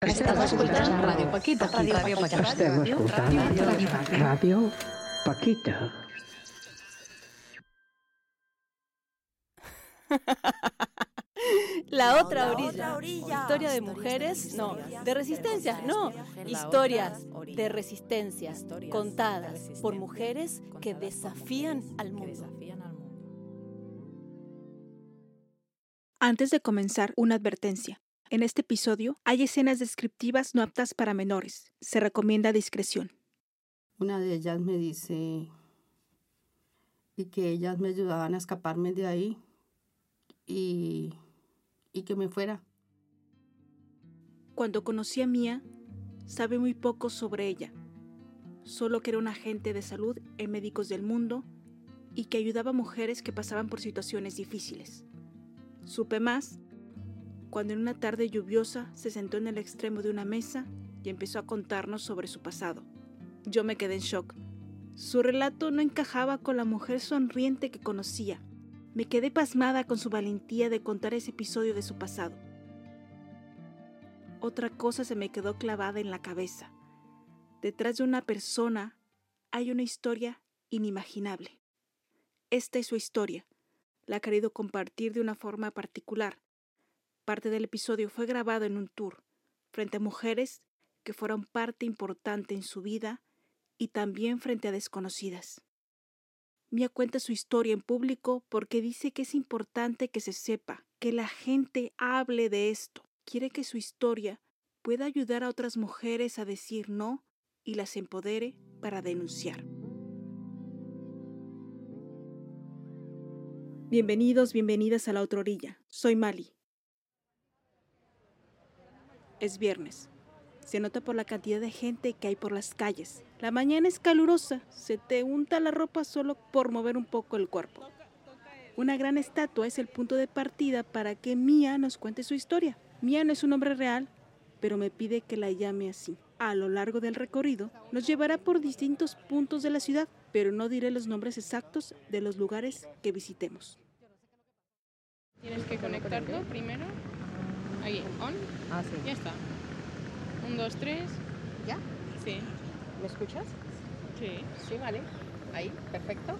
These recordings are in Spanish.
Estàs escoltant Ràdio Paquita. Ràdio Paquita. Estem escoltant Ràdio Paquita. La otra orilla. Historia de mujeres, no. De resistencias, no. Historias de resistencias contadas por mujeres que desafían al mundo. Antes de comenzar, una advertencia. En este episodio hay escenas descriptivas no aptas para menores. Se recomienda discreción. Una de ellas me dice y que ellas me ayudaban a escaparme de ahí y, y que me fuera. Cuando conocí a Mía, sabe muy poco sobre ella. Solo que era un agente de salud en Médicos del Mundo y que ayudaba a mujeres que pasaban por situaciones difíciles. Supe más cuando en una tarde lluviosa se sentó en el extremo de una mesa y empezó a contarnos sobre su pasado. Yo me quedé en shock. Su relato no encajaba con la mujer sonriente que conocía. Me quedé pasmada con su valentía de contar ese episodio de su pasado. Otra cosa se me quedó clavada en la cabeza. Detrás de una persona hay una historia inimaginable. Esta es su historia. La ha querido compartir de una forma particular. Parte del episodio fue grabado en un tour, frente a mujeres que fueron parte importante en su vida y también frente a desconocidas. Mia cuenta su historia en público porque dice que es importante que se sepa, que la gente hable de esto. Quiere que su historia pueda ayudar a otras mujeres a decir no y las empodere para denunciar. Bienvenidos, bienvenidas a la otra orilla. Soy Mali. Es viernes. Se nota por la cantidad de gente que hay por las calles. La mañana es calurosa, se te unta la ropa solo por mover un poco el cuerpo. Una gran estatua es el punto de partida para que Mía nos cuente su historia. Mía no es un nombre real, pero me pide que la llame así. A lo largo del recorrido nos llevará por distintos puntos de la ciudad, pero no diré los nombres exactos de los lugares que visitemos. Tienes que conectarlo primero. Ahí, on. Ah, sí. Ya está. Un, dos, tres. ¿Ya? Sí. ¿Me escuchas? Sí. Sí, vale. Ahí, perfecto.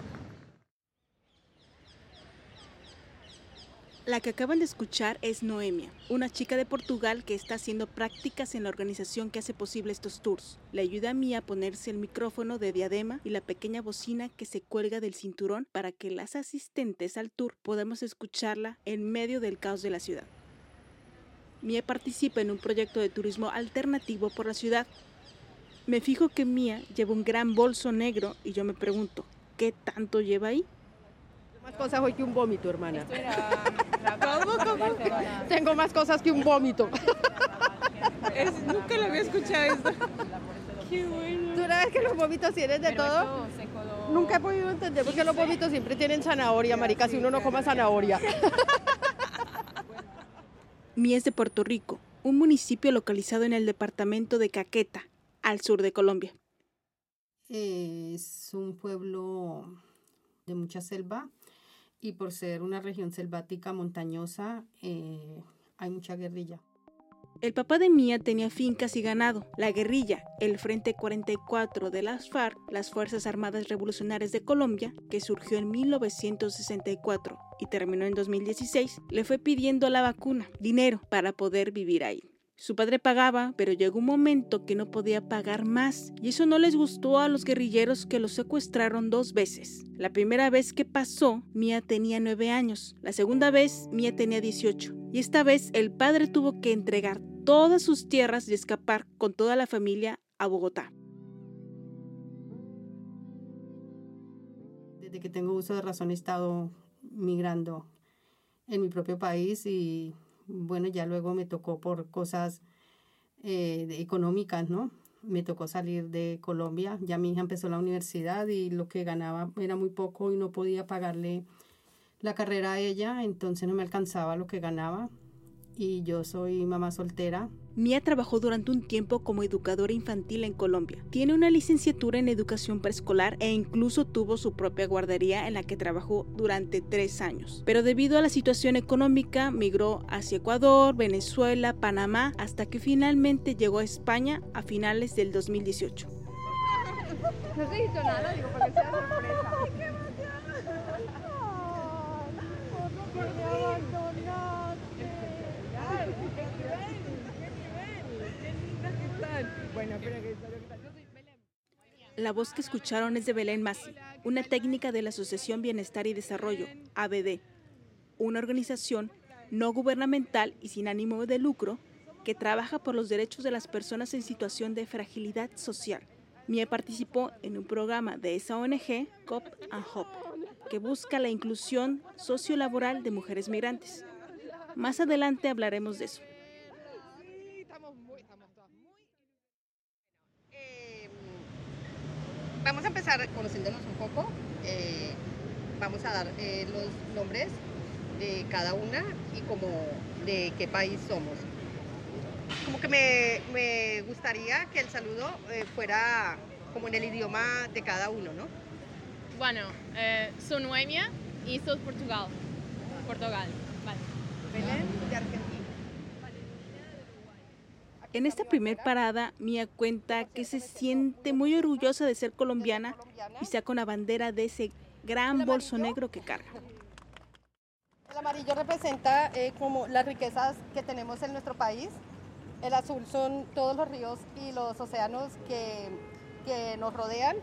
La que acaban de escuchar es Noemia, una chica de Portugal que está haciendo prácticas en la organización que hace posible estos tours. Le ayuda a Mía a ponerse el micrófono de diadema y la pequeña bocina que se cuelga del cinturón para que las asistentes al tour podamos escucharla en medio del caos de la ciudad. Mía participa en un proyecto de turismo alternativo por la ciudad. Me fijo que Mía lleva un gran bolso negro y yo me pregunto, ¿qué tanto lleva ahí? Más cosas hoy que un vómito, hermana. Tengo más cosas que un vómito. nunca lo había escuchado esto. Qué bueno. ¿Tú una vez que los vómitos tienen de todo? Nunca he podido entender por qué los vómitos siempre tienen zanahoria, marica, si uno no coma zanahoria. Mía es de Puerto Rico, un municipio localizado en el departamento de Caqueta, al sur de Colombia. Es un pueblo de mucha selva y por ser una región selvática montañosa eh, hay mucha guerrilla. El papá de Mía tenía fincas y ganado. La guerrilla, el Frente 44 de las FARC, las Fuerzas Armadas Revolucionarias de Colombia, que surgió en 1964 y terminó en 2016, le fue pidiendo la vacuna, dinero, para poder vivir ahí. Su padre pagaba, pero llegó un momento que no podía pagar más, y eso no les gustó a los guerrilleros que los secuestraron dos veces. La primera vez que pasó, Mía tenía nueve años, la segunda vez, Mía tenía 18, y esta vez el padre tuvo que entregar todas sus tierras y escapar con toda la familia a Bogotá. Desde que tengo uso de razón he estado migrando en mi propio país y bueno, ya luego me tocó por cosas eh, económicas, ¿no? Me tocó salir de Colombia, ya mi hija empezó la universidad y lo que ganaba era muy poco y no podía pagarle la carrera a ella, entonces no me alcanzaba lo que ganaba y yo soy mamá soltera. Mía trabajó durante un tiempo como educadora infantil en Colombia. Tiene una licenciatura en educación preescolar e incluso tuvo su propia guardería en la que trabajó durante tres años. Pero debido a la situación económica, migró hacia Ecuador, Venezuela, Panamá, hasta que finalmente llegó a España a finales del 2018. No se hizo nada, digo, para que sea sorpresa. La voz que escucharon es de Belén Masi, una técnica de la Asociación Bienestar y Desarrollo, ABD, una organización no gubernamental y sin ánimo de lucro que trabaja por los derechos de las personas en situación de fragilidad social. Mia participó en un programa de esa ONG, COP and HOP, que busca la inclusión sociolaboral de mujeres migrantes. Más adelante hablaremos de eso. Eh, vamos a empezar conociéndonos un poco. Eh, vamos a dar eh, los nombres de cada una y como de qué país somos. Como que me, me gustaría que el saludo eh, fuera como en el idioma de cada uno, ¿no? Bueno, soy Noemia y soy Portugal. Portugal. Vale. Belén de Argentina. En esta primer parada, Mia cuenta que se siente muy orgullosa de ser colombiana y saca una bandera de ese gran bolso negro que carga. El amarillo representa eh, como las riquezas que tenemos en nuestro país. El azul son todos los ríos y los océanos que, que nos rodean.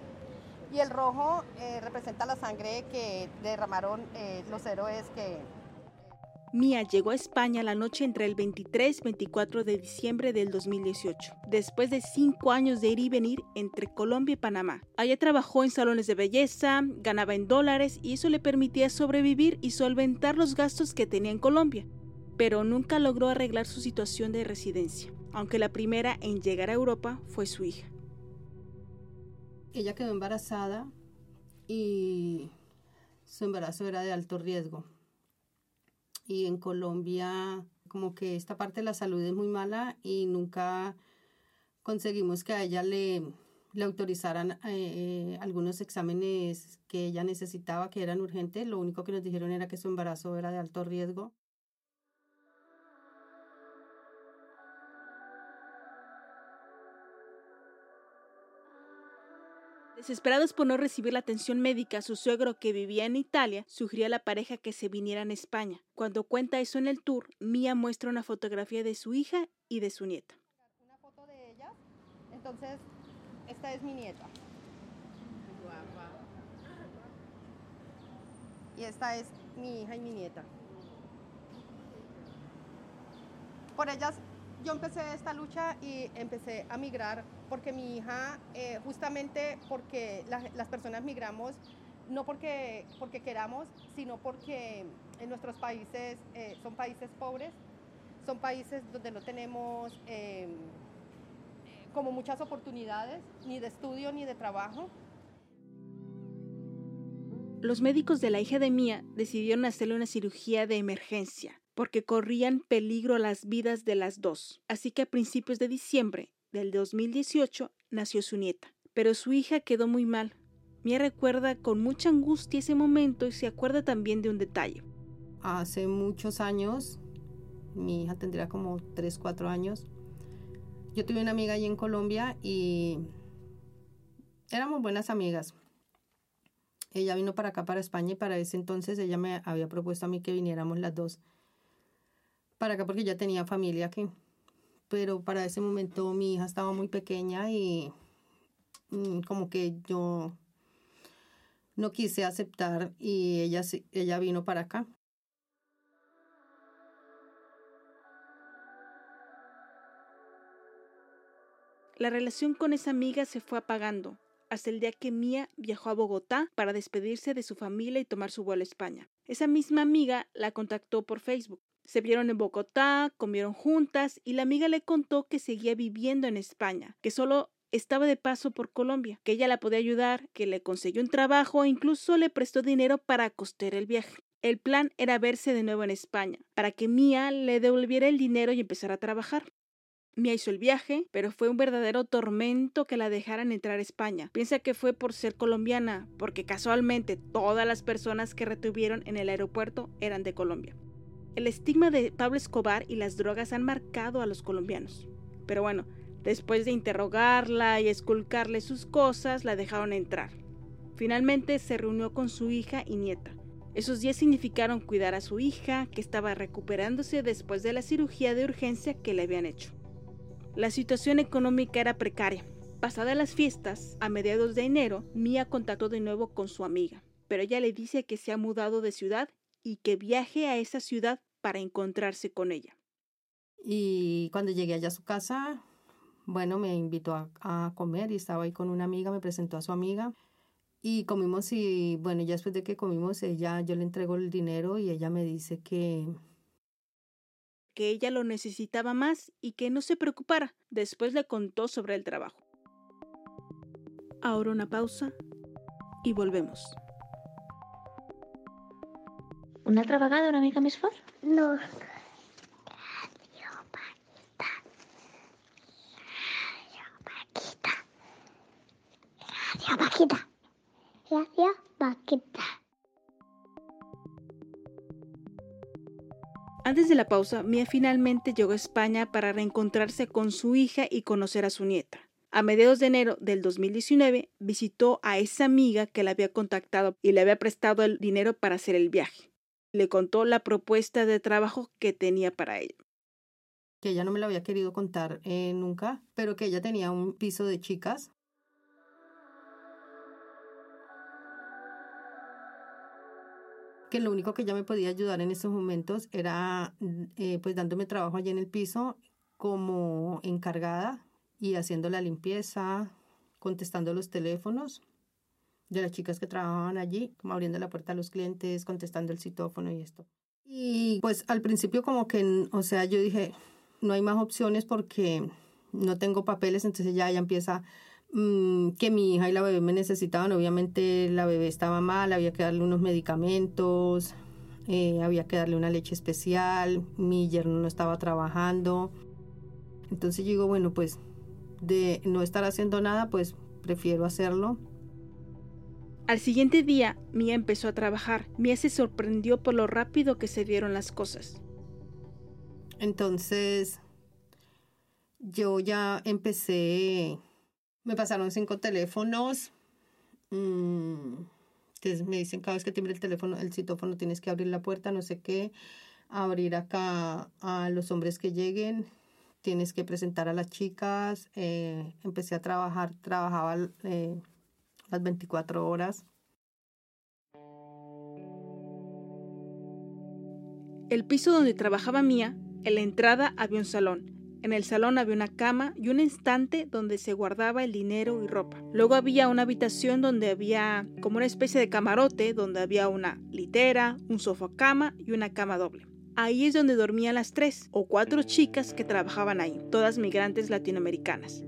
Y el rojo eh, representa la sangre que derramaron eh, los héroes que... Mia llegó a España la noche entre el 23 y 24 de diciembre del 2018, después de cinco años de ir y venir entre Colombia y Panamá. Allá trabajó en salones de belleza, ganaba en dólares y eso le permitía sobrevivir y solventar los gastos que tenía en Colombia. Pero nunca logró arreglar su situación de residencia, aunque la primera en llegar a Europa fue su hija. Ella quedó embarazada y su embarazo era de alto riesgo. Y en Colombia como que esta parte de la salud es muy mala y nunca conseguimos que a ella le, le autorizaran eh, eh, algunos exámenes que ella necesitaba, que eran urgentes. Lo único que nos dijeron era que su embarazo era de alto riesgo. Desesperados por no recibir la atención médica, su suegro que vivía en Italia sugirió a la pareja que se vinieran a España. Cuando cuenta eso en el tour, Mia muestra una fotografía de su hija y de su nieta. Una foto de ella. Entonces, esta es mi nieta. Y esta es mi hija y mi nieta. Por ellas yo empecé esta lucha y empecé a migrar porque mi hija, eh, justamente porque la- las personas migramos, no porque, porque queramos, sino porque en nuestros países eh, son países pobres, son países donde no tenemos eh, como muchas oportunidades, ni de estudio ni de trabajo. Los médicos de la hija de Mia decidieron hacerle una cirugía de emergencia porque corrían peligro las vidas de las dos. Así que a principios de diciembre del 2018 nació su nieta. Pero su hija quedó muy mal. Mia recuerda con mucha angustia ese momento y se acuerda también de un detalle. Hace muchos años, mi hija tendría como 3, 4 años, yo tuve una amiga allí en Colombia y éramos buenas amigas. Ella vino para acá, para España, y para ese entonces ella me había propuesto a mí que viniéramos las dos para acá porque ya tenía familia aquí. Pero para ese momento mi hija estaba muy pequeña y mm, como que yo no quise aceptar y ella, ella vino para acá. La relación con esa amiga se fue apagando hasta el día que Mia viajó a Bogotá para despedirse de su familia y tomar su vuelo a España. Esa misma amiga la contactó por Facebook. Se vieron en Bogotá, comieron juntas y la amiga le contó que seguía viviendo en España, que solo estaba de paso por Colombia, que ella la podía ayudar, que le consiguió un trabajo e incluso le prestó dinero para costear el viaje. El plan era verse de nuevo en España, para que Mía le devolviera el dinero y empezara a trabajar. Mía hizo el viaje, pero fue un verdadero tormento que la dejaran entrar a España. Piensa que fue por ser colombiana, porque casualmente todas las personas que retuvieron en el aeropuerto eran de Colombia. El estigma de Pablo Escobar y las drogas han marcado a los colombianos. Pero bueno, después de interrogarla y esculcarle sus cosas, la dejaron entrar. Finalmente se reunió con su hija y nieta. Esos días significaron cuidar a su hija, que estaba recuperándose después de la cirugía de urgencia que le habían hecho. La situación económica era precaria. Pasadas las fiestas, a mediados de enero, Mía contactó de nuevo con su amiga, pero ella le dice que se ha mudado de ciudad y que viaje a esa ciudad para encontrarse con ella. Y cuando llegué allá a su casa, bueno, me invitó a, a, comer y estaba ahí con una amiga, me presentó a su amiga y comimos y bueno, ya después de que comimos, ella, yo le entrego el dinero y ella me dice que, que ella lo necesitaba más y que no se preocupara. Después le contó sobre el trabajo. Ahora una pausa y volvemos. Una altra vegada una mica més fort? No. Radio Paquita. Radio Paquita. Radio Paquita. Antes de la pausa, Mia finalmente llegó a España para reencontrarse con su hija y conocer a su nieta. A mediados de enero del 2019 visitó a esa amiga que la había contactado y le había prestado el dinero para hacer el viaje. Le contó la propuesta de trabajo que tenía para ella. Que ella no me lo había querido contar eh, nunca, pero que ella tenía un piso de chicas que lo único que ella me podía ayudar en estos momentos era eh, pues dándome trabajo allí en el piso como encargada y haciendo la limpieza, contestando los teléfonos de las chicas que trabajaban allí, como abriendo la puerta a los clientes, contestando el citófono y esto. Y pues al principio como que, o sea, yo dije, no hay más opciones porque no tengo papeles, entonces ya ella empieza Mm, que mi hija y la bebé me necesitaban. Obviamente la bebé estaba mal, había que darle unos medicamentos, eh, había que darle una leche especial, mi yerno no estaba trabajando. Entonces yo digo, bueno, pues de no estar haciendo nada, pues prefiero hacerlo. Al siguiente día, Mía empezó a trabajar. Mía se sorprendió por lo rápido que se dieron las cosas. Entonces, yo ya empecé me pasaron cinco teléfonos. Mm, me dicen cada vez que timbre el teléfono, el citófono, tienes que abrir la puerta, no sé qué. Abrir acá a los hombres que lleguen. Tienes que presentar a las chicas. Eh, empecé a trabajar, trabajaba eh, las 24 horas. El piso donde trabajaba Mía, en la entrada había un salón en el salón había una cama y un estante donde se guardaba el dinero y ropa. Luego había una habitación donde había como una especie de camarote donde había una litera, un sofá cama y una cama doble. Ahí es donde dormían las tres o cuatro chicas que trabajaban ahí, todas migrantes latinoamericanas.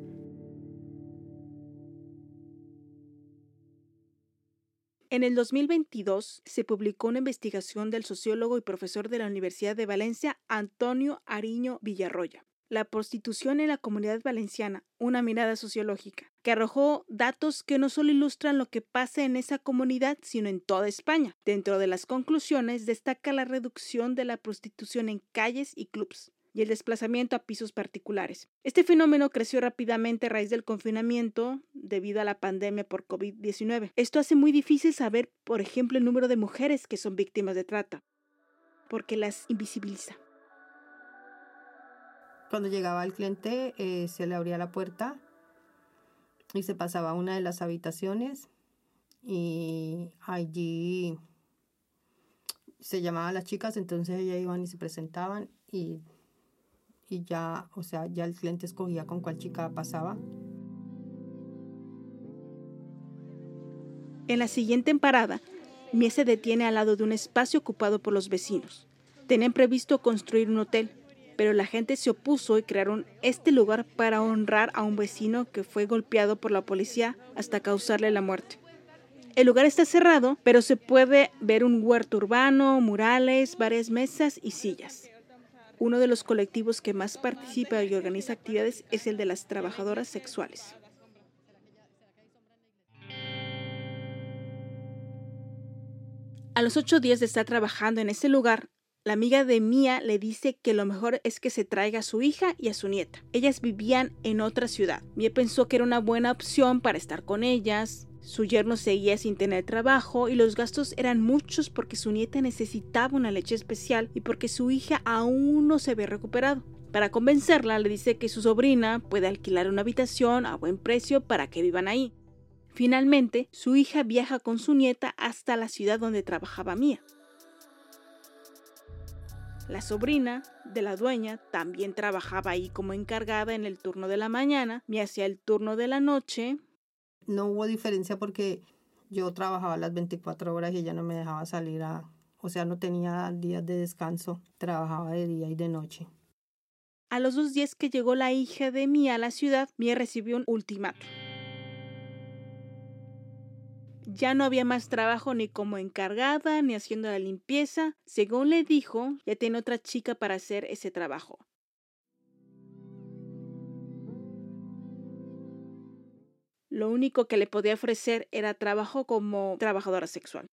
En el 2022 se publicó una investigación del sociólogo y profesor de la Universidad de Valencia, Antonio Ariño Villarroya, la prostitución en la comunidad valenciana, una mirada sociológica, que arrojó datos que no solo ilustran lo que pasa en esa comunidad, sino en toda España. Dentro de las conclusiones destaca la reducción de la prostitución en calles y clubs y el desplazamiento a pisos particulares. Este fenómeno creció rápidamente a raíz del confinamiento debido a la pandemia por COVID-19. Esto hace muy difícil saber, por ejemplo, el número de mujeres que son víctimas de trata, porque las invisibiliza. Cuando llegaba el cliente, eh, se le abría la puerta y se pasaba a una de las habitaciones y allí se llamaban a las chicas, entonces ellas iban y se presentaban y, y ya, o sea, ya el cliente escogía con cuál chica pasaba. En la siguiente parada, Mies se detiene al lado de un espacio ocupado por los vecinos. Tenían previsto construir un hotel, pero la gente se opuso y crearon este lugar para honrar a un vecino que fue golpeado por la policía hasta causarle la muerte. El lugar está cerrado, pero se puede ver un huerto urbano, murales, varias mesas y sillas. Uno de los colectivos que más participa y organiza actividades es el de las trabajadoras sexuales. A los ocho días de estar trabajando en ese lugar, la amiga de Mía le dice que lo mejor es que se traiga a su hija y a su nieta. Ellas vivían en otra ciudad. Mía pensó que era una buena opción para estar con ellas. Su yerno seguía sin tener trabajo y los gastos eran muchos porque su nieta necesitaba una leche especial y porque su hija aún no se había recuperado. Para convencerla le dice que su sobrina puede alquilar una habitación a buen precio para que vivan ahí. Finalmente, su hija viaja con su nieta hasta la ciudad donde trabajaba Mía. La sobrina de la dueña también trabajaba ahí como encargada en el turno de la mañana, Mía hacía el turno de la noche. No hubo diferencia porque yo trabajaba las 24 horas y ella no me dejaba salir a... O sea, no tenía días de descanso, trabajaba de día y de noche. A los dos días que llegó la hija de Mía a la ciudad, Mía recibió un ultimátum. Ya no había más trabajo ni como encargada ni haciendo la limpieza. Según le dijo, ya tiene otra chica para hacer ese trabajo. Lo único que le podía ofrecer era trabajo como trabajadora sexual.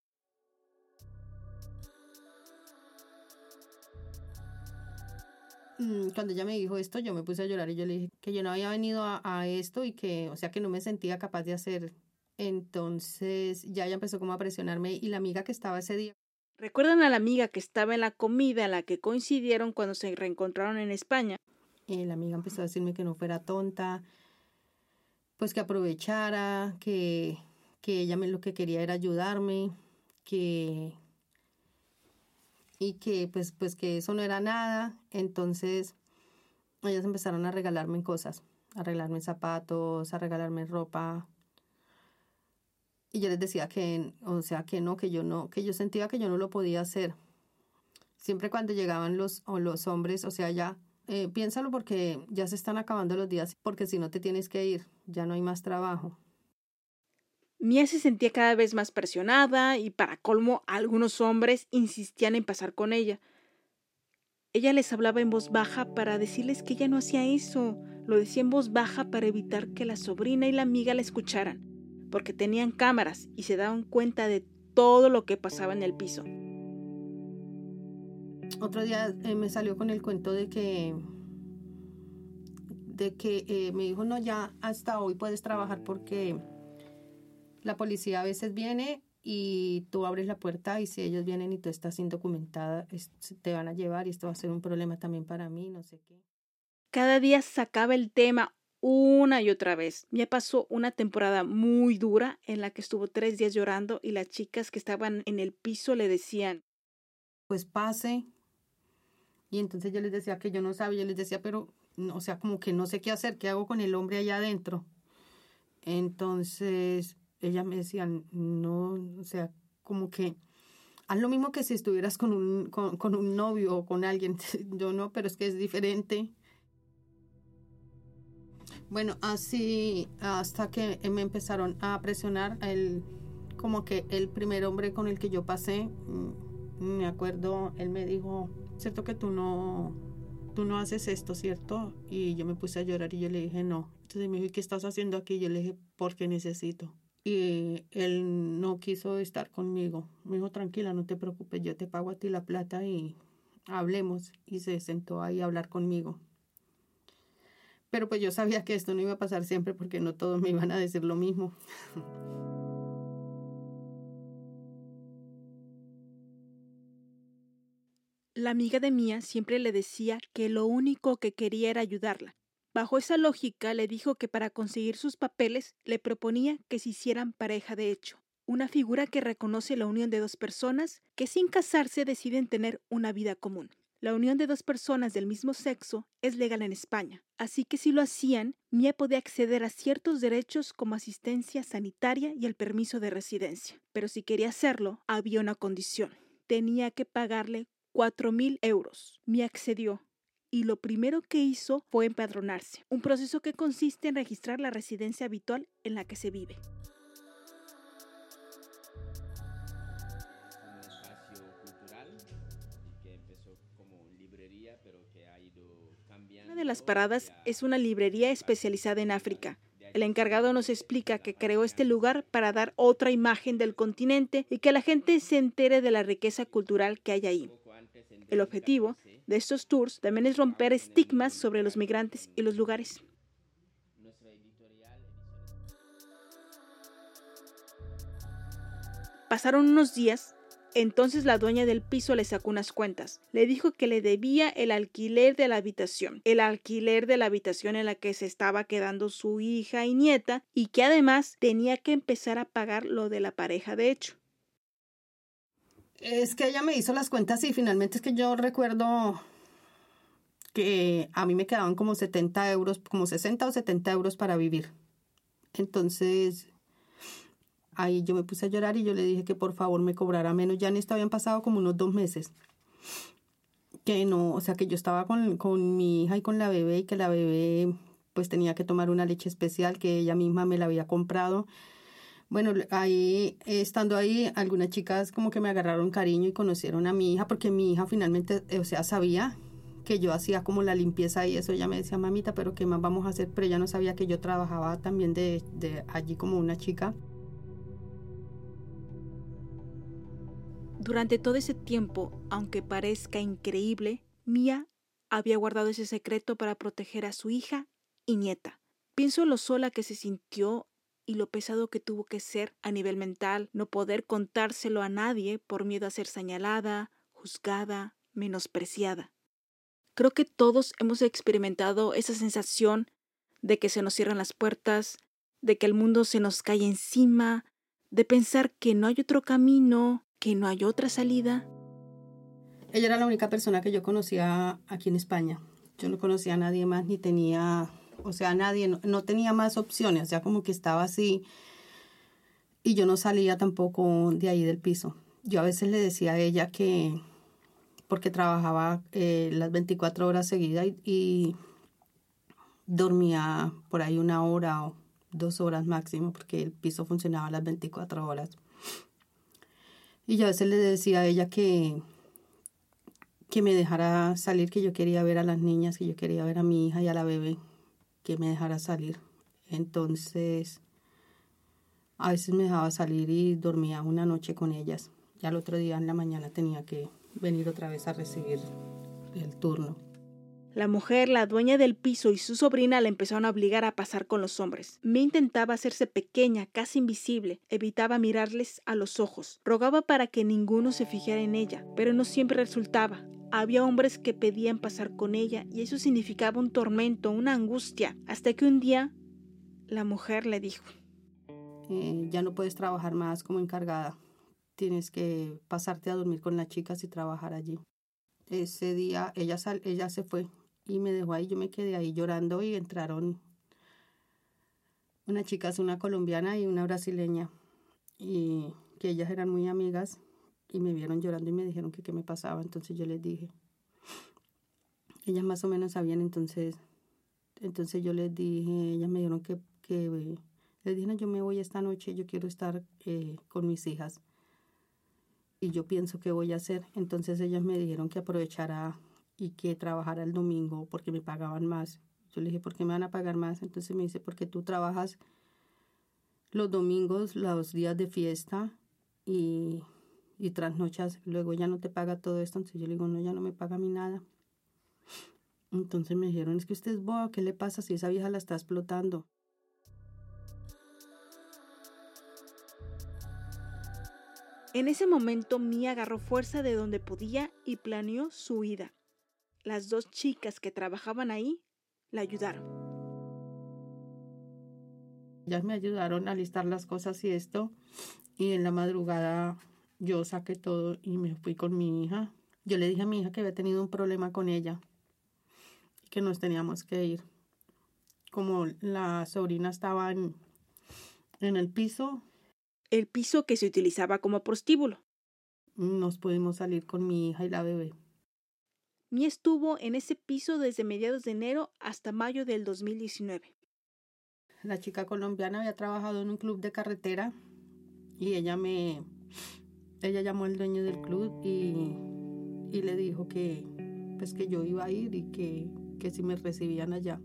Mm, cuando ella me dijo esto, yo me puse a llorar y yo le dije que yo no había venido a, a esto y que, o sea, que no me sentía capaz de hacer entonces ya ella empezó como a presionarme y la amiga que estaba ese día. ¿Recuerdan a la amiga que estaba en la comida en la que coincidieron cuando se reencontraron en España? Y la amiga empezó a decirme que no fuera tonta, pues que aprovechara, que, que ella me, lo que quería era ayudarme, que y que pues pues que eso no era nada. Entonces ellas empezaron a regalarme cosas, a regalarme zapatos, a regalarme ropa, y yo les decía que, o sea, que no, que yo no, que yo sentía que yo no lo podía hacer. Siempre cuando llegaban los, o los hombres, o sea, ya, eh, piénsalo porque ya se están acabando los días, porque si no te tienes que ir, ya no hay más trabajo. Mía se sentía cada vez más presionada y para colmo algunos hombres insistían en pasar con ella. Ella les hablaba en voz baja para decirles que ella no hacía eso. Lo decía en voz baja para evitar que la sobrina y la amiga la escucharan porque tenían cámaras y se daban cuenta de todo lo que pasaba en el piso. Otro día eh, me salió con el cuento de que de que eh, me dijo no ya hasta hoy puedes trabajar porque la policía a veces viene y tú abres la puerta y si ellos vienen y tú estás indocumentada te van a llevar y esto va a ser un problema también para mí no sé qué cada día sacaba el tema una y otra vez. Me pasó una temporada muy dura en la que estuvo tres días llorando y las chicas que estaban en el piso le decían, pues pase. Y entonces yo les decía que yo no sabía, yo les decía, pero, o sea, como que no sé qué hacer, qué hago con el hombre allá adentro. Entonces, ellas me decían, no, o sea, como que haz lo mismo que si estuvieras con un, con, con un novio o con alguien. Yo no, pero es que es diferente. Bueno, así hasta que me empezaron a presionar el como que el primer hombre con el que yo pasé, mm, me acuerdo, él me dijo, "¿Cierto que tú no tú no haces esto, ¿cierto?" Y yo me puse a llorar y yo le dije, "No." Entonces me dijo, qué estás haciendo aquí?" Yo le dije, "Porque necesito." Y él no quiso estar conmigo. Me dijo, "Tranquila, no te preocupes, yo te pago a ti la plata y hablemos." Y se sentó ahí a hablar conmigo. Pero pues yo sabía que esto no iba a pasar siempre porque no todos me iban a decir lo mismo. La amiga de Mía siempre le decía que lo único que quería era ayudarla. Bajo esa lógica le dijo que para conseguir sus papeles le proponía que se hicieran pareja de hecho, una figura que reconoce la unión de dos personas que sin casarse deciden tener una vida común. La unión de dos personas del mismo sexo es legal en España, así que si lo hacían, Mia podía acceder a ciertos derechos como asistencia sanitaria y el permiso de residencia. Pero si quería hacerlo, había una condición. Tenía que pagarle cuatro mil euros. Me accedió y lo primero que hizo fue empadronarse, un proceso que consiste en registrar la residencia habitual en la que se vive. Una de las paradas es una librería especializada en África. El encargado nos explica que creó este lugar para dar otra imagen del continente y que la gente se entere de la riqueza cultural que hay ahí. El objetivo de estos tours también es romper estigmas sobre los migrantes y los lugares. Pasaron unos días, entonces la dueña del piso le sacó unas cuentas. Le dijo que le debía el alquiler de la habitación, el alquiler de la habitación en la que se estaba quedando su hija y nieta, y que además tenía que empezar a pagar lo de la pareja de hecho. Es que ella me hizo las cuentas y finalmente es que yo recuerdo que a mí me quedaban como 70 euros, como 60 o 70 euros para vivir. Entonces, ahí yo me puse a llorar y yo le dije que por favor me cobrara menos. Ya en esto habían pasado como unos dos meses. Que no, o sea, que yo estaba con, con mi hija y con la bebé y que la bebé pues tenía que tomar una leche especial que ella misma me la había comprado bueno, ahí, estando ahí, algunas chicas como que me agarraron cariño y conocieron a mi hija, porque mi hija finalmente, o sea, sabía que yo hacía como la limpieza y eso, ella me decía, mamita, pero ¿qué más vamos a hacer? Pero ella no sabía que yo trabajaba también de, de allí como una chica. Durante todo ese tiempo, aunque parezca increíble, Mía había guardado ese secreto para proteger a su hija y nieta. Pienso lo sola que se sintió y lo pesado que tuvo que ser a nivel mental no poder contárselo a nadie por miedo a ser señalada, juzgada, menospreciada. Creo que todos hemos experimentado esa sensación de que se nos cierran las puertas, de que el mundo se nos cae encima, de pensar que no hay otro camino, que no hay otra salida. Ella era la única persona que yo conocía aquí en España. Yo no conocía a nadie más ni tenía o sea, nadie, no, tenía más opciones, o sea, como que estaba así y yo no salía tampoco de ahí del piso. Yo a veces le decía a ella que, porque trabajaba eh, las 24 horas seguidas y, dormía por ahí una hora o dos horas máximo, porque el piso funcionaba las 24 horas. Y yo a veces le decía a ella que, que me dejara salir, que yo quería ver a las niñas, que yo quería ver a mi hija y a la bebé, que me dejara salir. Entonces, a veces me dejaba salir y dormía una noche con ellas. Ya el otro día en la mañana tenía que venir otra vez a recibir el turno. La mujer, la dueña del piso y su sobrina la empezaron a obligar a pasar con los hombres. Me intentaba hacerse pequeña, casi invisible, evitaba mirarles a los ojos, rogaba para que ninguno se fijara en ella, pero no siempre resultaba. Había hombres que pedían pasar con ella y eso significaba un tormento, una angustia, hasta que un día la mujer le dijo, eh, ya no puedes trabajar más como encargada, tienes que pasarte a dormir con las chicas y trabajar allí. Ese día ella, ella se fue y me dejó ahí, yo me quedé ahí llorando y entraron una chica, una colombiana y una brasileña, y que ellas eran muy amigas y me vieron llorando y me dijeron que qué me pasaba. Entonces yo les dije, ellas más o menos sabían, entonces, entonces yo les dije, ellas me dijeron que, que les dije, yo me voy esta noche, yo quiero estar eh, con mis hijas y yo pienso que voy a hacer. Entonces ellas me dijeron que aprovechara y que trabajara el domingo porque me pagaban más. Yo le dije, ¿por qué me van a pagar más? Entonces me dice, porque tú trabajas los domingos, los días de fiesta y y trasnochas, luego ya no te paga todo esto, entonces yo le digo, no, ya no me paga a mí nada. Entonces me dijeron, es que usted es boa, ¿qué le pasa si esa vieja la está explotando? En ese momento Mía agarró fuerza de donde podía y planeó su huida. Las dos chicas que trabajaban ahí la ayudaron. Ya me ayudaron a listar las cosas y esto. Y en la madrugada yo saqué todo y me fui con mi hija. Yo le dije a mi hija que había tenido un problema con ella y que nos teníamos que ir. Como la sobrina estaba en, en el piso. El piso que se utilizaba como prostíbulo. Nos pudimos salir con mi hija y la bebé. Mi estuvo en ese piso desde mediados de enero hasta mayo del 2019. La chica colombiana había trabajado en un club de carretera y ella me, ella llamó al dueño del club y, y le dijo que pues que yo iba a ir y que que si me recibían allá.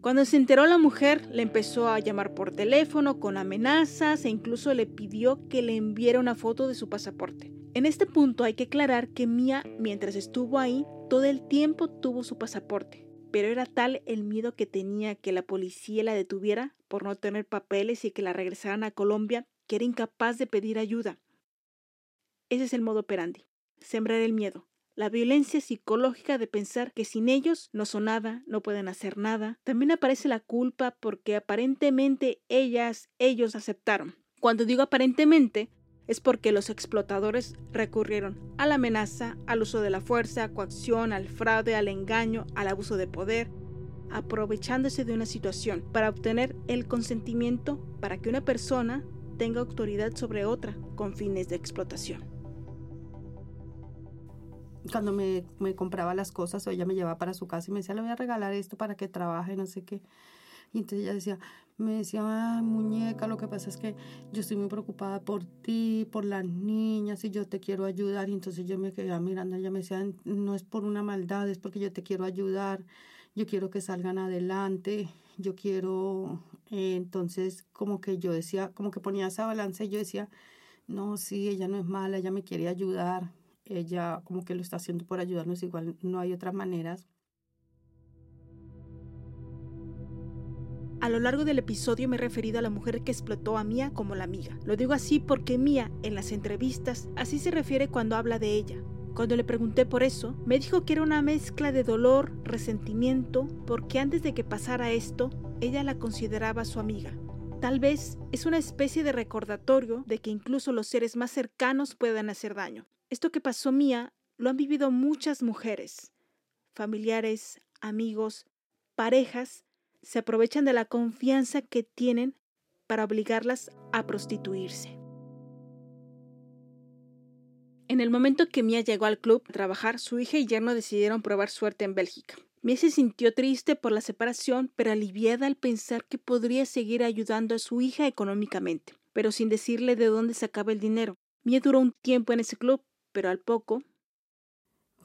Cuando se enteró la mujer, le empezó a llamar por teléfono con amenazas e incluso le pidió que le enviara una foto de su pasaporte. En este punto hay que aclarar que Mia, mientras estuvo ahí, todo el tiempo tuvo su pasaporte, pero era tal el miedo que tenía que la policía la detuviera por no tener papeles y que la regresaran a Colombia, que era incapaz de pedir ayuda. Ese es el modo operandi, sembrar el miedo, la violencia psicológica de pensar que sin ellos no son nada, no pueden hacer nada. También aparece la culpa porque aparentemente ellas, ellos aceptaron. Cuando digo aparentemente, es porque los explotadores recurrieron a la amenaza, al uso de la fuerza, coacción, al fraude, al engaño, al abuso de poder, aprovechándose de una situación para obtener el consentimiento para que una persona tenga autoridad sobre otra con fines de explotación cuando me, compraba las cosas o ella me llevaba para su casa y me decía, le voy a regalar esto para que trabaje, no sé qué. Y entonces ella decía, me decía, ah, muñeca, lo que pasa es que yo estoy muy preocupada por ti, por las niñas y yo te quiero ayudar. Y entonces yo me quedaba mirando, ella me decía, no es por una maldad, es porque yo te quiero ayudar, yo quiero que salgan adelante, yo quiero, eh, entonces como que yo decía, como que ponía esa balanza y yo decía, no, sí, ella no es mala, ella me quiere ayudar, ella como que lo está haciendo por ayudarnos, igual no hay otras maneras. A lo largo del episodio me he referido a la mujer que explotó a Mía como la amiga. Lo digo así porque Mía, en las entrevistas, así se refiere cuando habla de ella. Cuando le pregunté por eso, me dijo que era una mezcla de dolor, resentimiento, porque antes de que pasara esto, ella la consideraba su amiga. Tal vez es una especie de recordatorio de que incluso los seres más cercanos puedan hacer daño. Esto que pasó Mía lo han vivido muchas mujeres, familiares, amigos, parejas, se aprovechan de la confianza que tienen para obligarlas a prostituirse. En el momento que Mia llegó al club a trabajar, su hija y yerno decidieron probar suerte en Bélgica. Mia se sintió triste por la separación, pero aliviada al pensar que podría seguir ayudando a su hija económicamente, pero sin decirle de dónde sacaba el dinero. Mia duró un tiempo en ese club, pero al poco...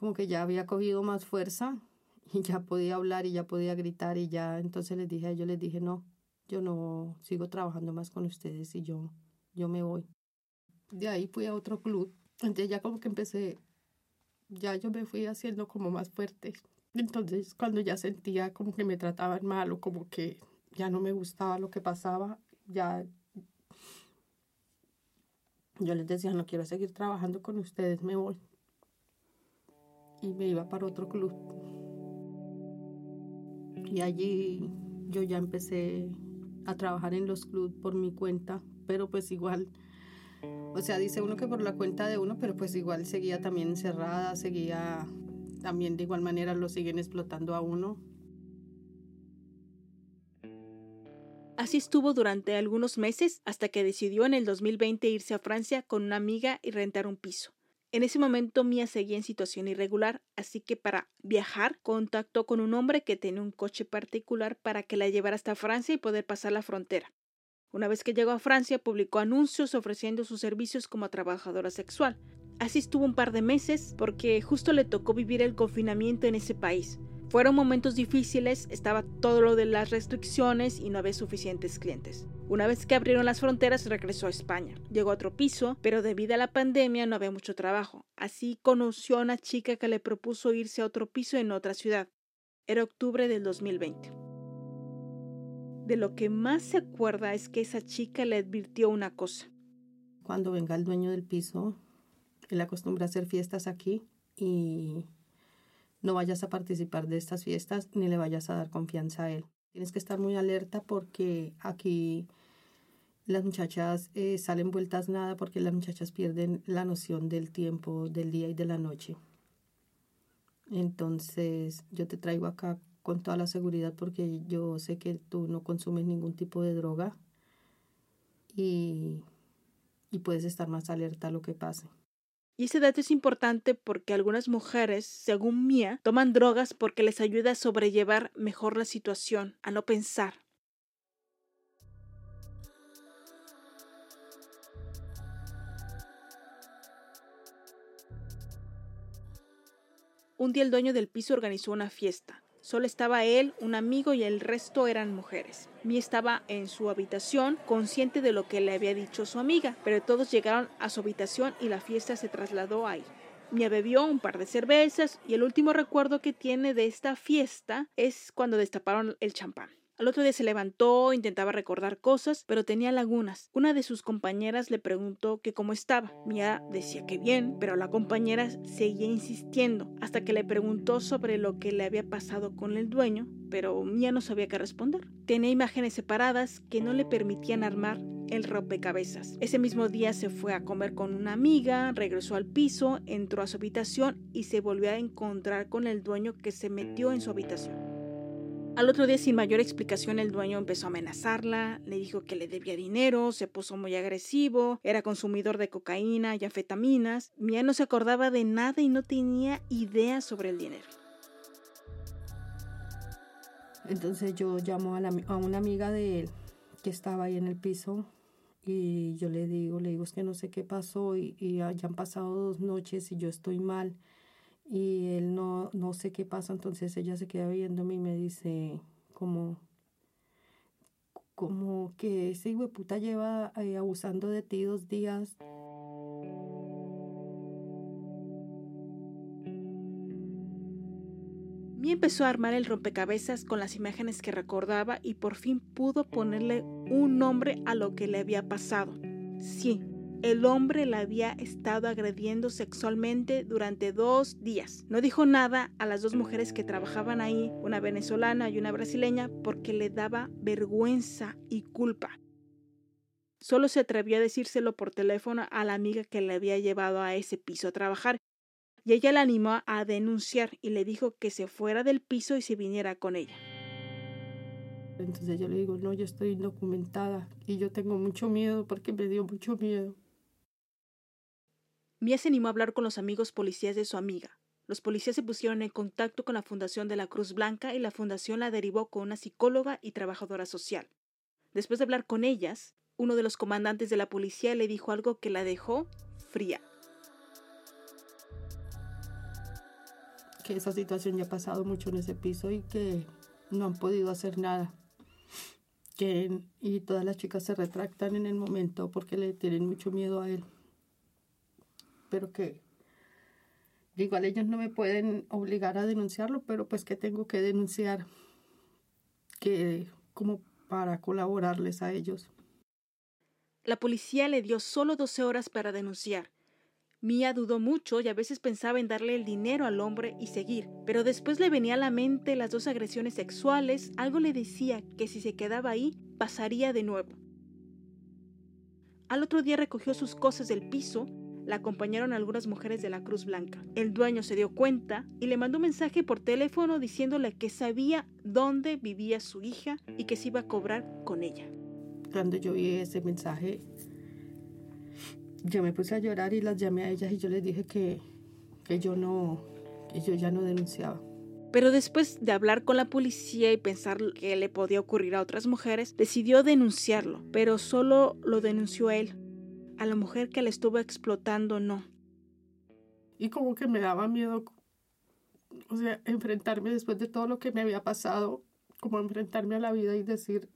Como que ya había cogido más fuerza y ya podía hablar y ya podía gritar y ya entonces les dije a ellos, les dije, no, yo no sigo trabajando más con ustedes y yo, yo me voy. De ahí fui a otro club, entonces ya como que empecé, ya yo me fui haciendo como más fuerte. Entonces cuando ya sentía como que me trataban mal o como que ya no me gustaba lo que pasaba, ya yo les decía, no quiero seguir trabajando con ustedes, me voy. Y me iba para otro club. Y allí yo ya empecé a trabajar en los clubs por mi cuenta, pero pues igual, o sea, dice uno que por la cuenta de uno, pero pues igual seguía también encerrada, seguía también de igual manera lo siguen explotando a uno. Así estuvo durante algunos meses hasta que decidió en el 2020 irse a Francia con una amiga y rentar un piso. En ese momento Mia seguía en situación irregular, así que para viajar contactó con un hombre que tenía un coche particular para que la llevara hasta Francia y poder pasar la frontera. Una vez que llegó a Francia, publicó anuncios ofreciendo sus servicios como trabajadora sexual. Así estuvo un par de meses porque justo le tocó vivir el confinamiento en ese país. Fueron momentos difíciles, estaba todo lo de las restricciones y no había suficientes clientes. Una vez que abrieron las fronteras regresó a España. Llegó a otro piso, pero debido a la pandemia no había mucho trabajo. Así conoció a una chica que le propuso irse a otro piso en otra ciudad. Era octubre del 2020. De lo que más se acuerda es que esa chica le advirtió una cosa. Cuando venga el dueño del piso, él acostumbra a hacer fiestas aquí y no vayas a participar de estas fiestas ni le vayas a dar confianza a él. Tienes que estar muy alerta porque aquí las muchachas eh, salen vueltas nada porque las muchachas pierden la noción del tiempo, del día y de la noche. Entonces yo te traigo acá con toda la seguridad porque yo sé que tú no consumes ningún tipo de droga y, y puedes estar más alerta a lo que pase. Y ese dato es importante porque algunas mujeres, según Mía, toman drogas porque les ayuda a sobrellevar mejor la situación, a no pensar. Un día el dueño del piso organizó una fiesta. Solo estaba él, un amigo y el resto eran mujeres. Mi estaba en su habitación, consciente de lo que le había dicho su amiga, pero todos llegaron a su habitación y la fiesta se trasladó ahí. Mia bebió un par de cervezas y el último recuerdo que tiene de esta fiesta es cuando destaparon el champán. Al otro día se levantó, intentaba recordar cosas, pero tenía lagunas. Una de sus compañeras le preguntó que cómo estaba. Mia decía que bien, pero la compañera seguía insistiendo hasta que le preguntó sobre lo que le había pasado con el dueño, pero Mia no sabía qué responder. Tenía imágenes separadas que no le permitían armar el rompecabezas. Ese mismo día se fue a comer con una amiga, regresó al piso, entró a su habitación y se volvió a encontrar con el dueño que se metió en su habitación. Al otro día, sin mayor explicación, el dueño empezó a amenazarla, le dijo que le debía dinero, se puso muy agresivo, era consumidor de cocaína y anfetaminas. Mia no se acordaba de nada y no tenía idea sobre el dinero. Entonces yo llamo a, a una amiga de él que estaba ahí en el piso y yo le digo, le digo, es que no sé qué pasó y, y ya han pasado dos noches y yo estoy mal y él no, no sé qué pasa, entonces ella se queda viéndome y me dice como, como que ese hijo lleva eh, abusando de ti dos días. Mi empezó a armar el rompecabezas con las imágenes que recordaba y por fin pudo ponerle un nombre a lo que le había pasado. Sí, el hombre la había estado agrediendo sexualmente durante dos días. No dijo nada a las dos mujeres que trabajaban ahí, una venezolana y una brasileña, porque le daba vergüenza y culpa. Solo se atrevió a decírselo por teléfono a la amiga que le había llevado a ese piso a trabajar, y ella la animó a denunciar y le dijo que se fuera del piso y se viniera con ella. Entonces yo le digo, no, yo estoy indocumentada y yo tengo mucho miedo porque me dio mucho miedo. Mia se animó a hablar con los amigos policías de su amiga. Los policías se pusieron en contacto con la Fundación de la Cruz Blanca y la Fundación la derivó con una psicóloga y trabajadora social. Después de hablar con ellas, uno de los comandantes de la policía le dijo algo que la dejó fría. Que esa situación ya ha pasado mucho en ese piso y que no han podido hacer nada. Que, y todas las chicas se retractan en el momento porque le tienen mucho miedo a él pero que igual ellos no me pueden obligar a denunciarlo, pero pues que tengo que denunciar que como para colaborarles a ellos. La policía le dio solo 12 horas para denunciar. Mía dudó mucho y a veces pensaba en darle el dinero al hombre y seguir, pero después le venía a la mente las dos agresiones sexuales, algo le decía que si se quedaba ahí, pasaría de nuevo. Al otro día recogió sus cosas del piso la acompañaron algunas mujeres de la Cruz Blanca. El dueño se dio cuenta y le mandó un mensaje por teléfono diciéndole que sabía dónde vivía su hija y que se iba a cobrar con ella. Cuando yo vi ese mensaje, yo me puse a llorar y las llamé a ellas y yo les dije que, que yo no, que yo ya no denunciaba. Pero después de hablar con la policía y pensar que le podía ocurrir a otras mujeres, decidió denunciarlo, pero solo lo denunció a él a la mujer que le estuvo explotando no. Y como que me daba miedo, o sea, enfrentarme después de todo lo que me había pasado, como enfrentarme a la vida y decir,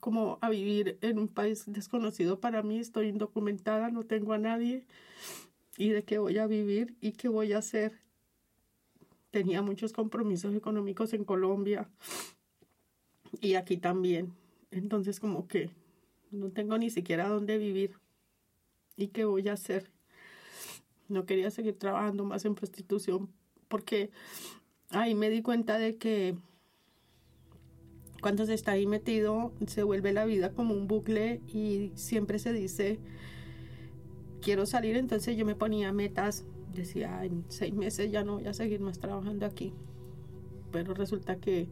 como a vivir en un país desconocido para mí, estoy indocumentada, no tengo a nadie, y de qué voy a vivir y qué voy a hacer. Tenía muchos compromisos económicos en Colombia y aquí también. Entonces como que no tengo ni siquiera dónde vivir. ¿Y qué voy a hacer? No quería seguir trabajando más en prostitución porque ahí me di cuenta de que cuando se está ahí metido se vuelve la vida como un bucle y siempre se dice quiero salir entonces yo me ponía metas decía en seis meses ya no voy a seguir más trabajando aquí pero resulta que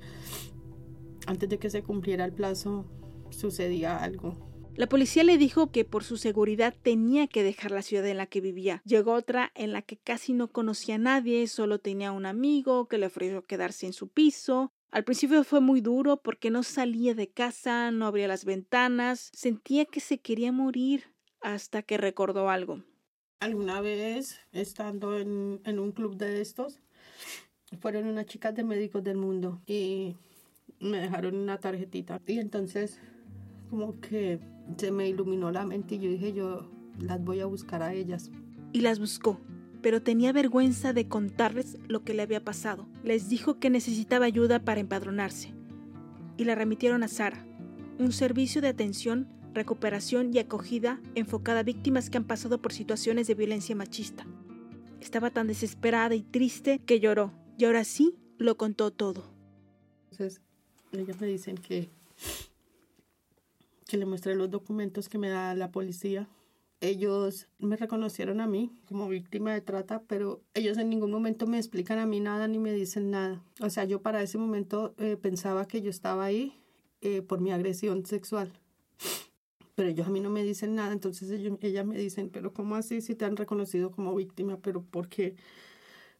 antes de que se cumpliera el plazo sucedía algo. La policía le dijo que por su seguridad tenía que dejar la ciudad en la que vivía. Llegó otra en la que casi no conocía a nadie, solo tenía un amigo que le ofreció quedarse en su piso. Al principio fue muy duro porque no salía de casa, no abría las ventanas, sentía que se quería morir hasta que recordó algo. Alguna vez, estando en, un club de estos, fueron unas chicas de médicos del mundo y me dejaron una tarjetita. Y entonces como que se me iluminó la mente y yo dije, yo las voy a buscar a ellas. Y las buscó, pero tenía vergüenza de contarles lo que le había pasado. Les dijo que necesitaba ayuda para empadronarse. Y la remitieron a Sara, un servicio de atención, recuperación y acogida enfocada a víctimas que han pasado por situaciones de violencia machista. Estaba tan desesperada y triste que lloró, y ahora sí lo contó todo. Entonces, ellas me dicen que que le mostré los documentos que me da la policía. Ellos me reconocieron a mí como víctima de trata, pero ellos en ningún momento me explican a mí nada ni me dicen nada. O sea, yo para ese momento eh, pensaba que yo estaba ahí eh, por mi agresión sexual. Pero ellos a mí no me dicen nada, entonces ellos, ellas me dicen, pero ¿cómo así si te han reconocido como víctima? Pero ¿por qué?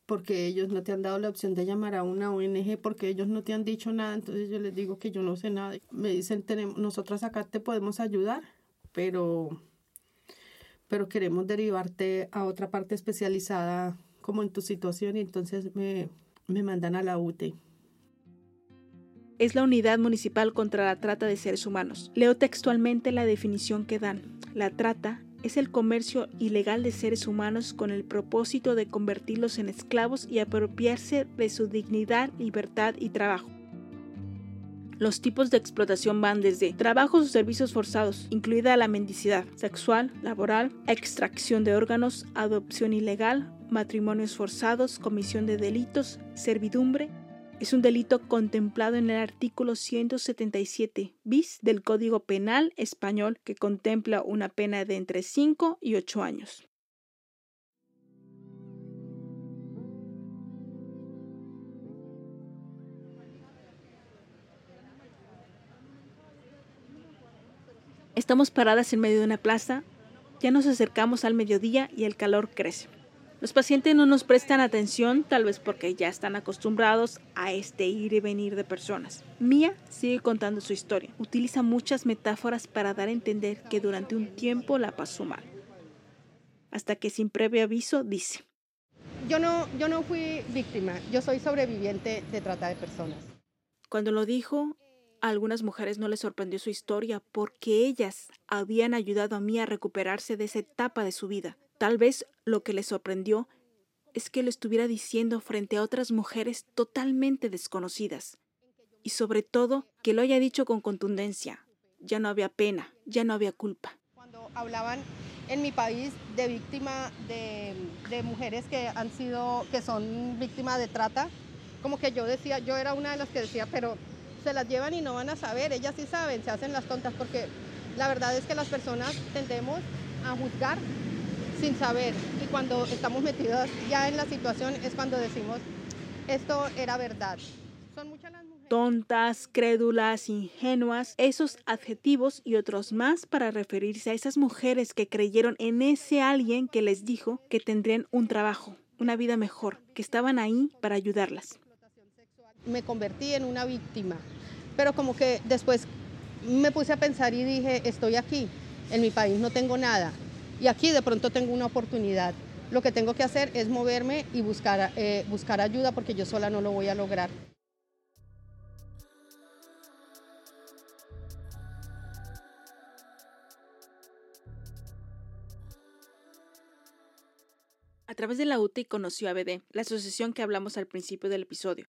Porque ellos no te han dado la opción de llamar a una ONG, porque ellos no te han dicho nada, entonces yo les digo que yo no sé nada. Me dicen, tenemos, nosotras acá te podemos ayudar, pero, pero queremos derivarte a otra parte especializada como en tu situación y entonces me, me mandan a la UTE. Es la Unidad Municipal contra la Trata de Seres Humanos. Leo textualmente la definición que dan. La trata es el comercio ilegal de seres humanos con el propósito de convertirlos en esclavos y apropiarse de su dignidad, libertad y trabajo. Los tipos de explotación van desde trabajos o servicios forzados, incluida la mendicidad sexual, laboral, extracción de órganos, adopción ilegal, matrimonios forzados, comisión de delitos, servidumbre, es un delito contemplado en el artículo 177 bis del Código Penal español que contempla una pena de entre 5 y 8 años. Estamos paradas en medio de una plaza, ya nos acercamos al mediodía y el calor crece. Los pacientes no nos prestan atención, tal vez porque ya están acostumbrados a este ir y venir de personas. Mía sigue contando su historia. Utiliza muchas metáforas para dar a entender que durante un tiempo la pasó mal. Hasta que sin previo aviso dice. Yo no, yo no fui víctima, yo soy sobreviviente de trata de personas. Cuando lo dijo, a algunas mujeres no les sorprendió su historia porque ellas habían ayudado a Mía a recuperarse de esa etapa de su vida. Tal vez lo que le sorprendió es que lo estuviera diciendo frente a otras mujeres totalmente desconocidas. Y sobre todo, que lo haya dicho con contundencia. Ya no había pena, ya no había culpa. Cuando hablaban en mi país de víctima de, mujeres que han sido, que son víctimas de trata, como que yo decía, yo era una de las que decía, pero se las llevan y no van a saber, ellas sí saben, se hacen las tontas, porque la verdad es que las personas tendemos a juzgar sin saber. Y cuando estamos metidos ya en la situación es cuando decimos, esto era verdad. Son muchas las mujeres. Tontas, crédulas, ingenuas, esos adjetivos y otros más para referirse a esas mujeres que creyeron en ese alguien que les dijo que tendrían un trabajo, una vida mejor, que estaban ahí para ayudarlas. Me convertí en una víctima, pero como que después me puse a pensar y dije, estoy aquí, en mi país no tengo nada, y aquí de pronto tengo una oportunidad. Lo que tengo que hacer es moverme y buscar, eh, buscar ayuda porque yo sola no lo voy a lograr. A través de la UTI conoció a BD, la asociación que hablamos al principio del episodio.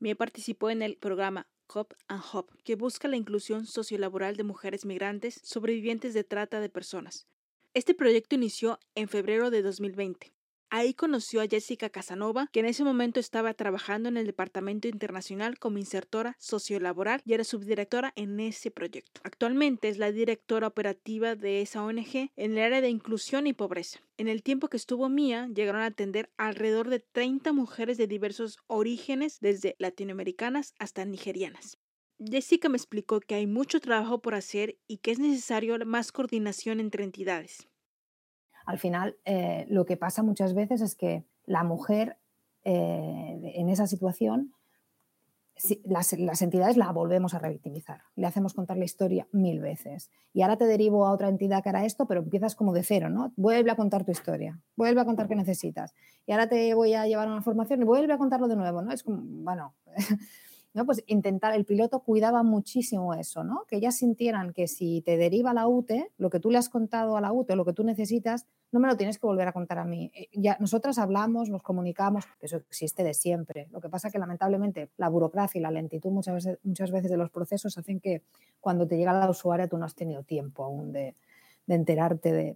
Mie participó en el programa Hop and Hop, que busca la inclusión sociolaboral de mujeres migrantes sobrevivientes de trata de personas. Este proyecto inició en febrero de 2020. Ahí conoció a Jessica Casanova, que en ese momento estaba trabajando en el Departamento Internacional como insertora sociolaboral y era subdirectora en ese proyecto. Actualmente es la directora operativa de esa ONG en el área de inclusión y pobreza. En el tiempo que estuvo Mía, llegaron a atender alrededor de 30 mujeres de diversos orígenes, desde latinoamericanas hasta nigerianas. Jessica me explicó que hay mucho trabajo por hacer y que es necesario más coordinación entre entidades. Al final, eh, lo que pasa muchas veces es que la mujer eh, en esa situación las, las, entidades la volvemos a revictimizar. Le hacemos contar la historia mil veces. Y ahora te derivo a otra entidad que hará esto, pero empiezas como de cero, ¿no? Vuelve a contar tu historia, vuelve a contar qué necesitas. Y ahora te voy a llevar a una formación y vuelve a contarlo de nuevo, ¿no? Es como, bueno, ¿no? Pues intentar, el piloto cuidaba muchísimo eso, ¿no? Que ellas sintieran que si te deriva la UTE, lo que tú le has contado a la UTE lo que tú necesitas, no me lo tienes que volver a contar a mí. Eh, ya, nosotras hablamos, nos comunicamos, eso existe de siempre. Lo que pasa que lamentablemente la burocracia y la lentitud muchas veces, muchas veces de los procesos hacen que cuando te llega la usuaria tú no has tenido tiempo aún de, de enterarte de.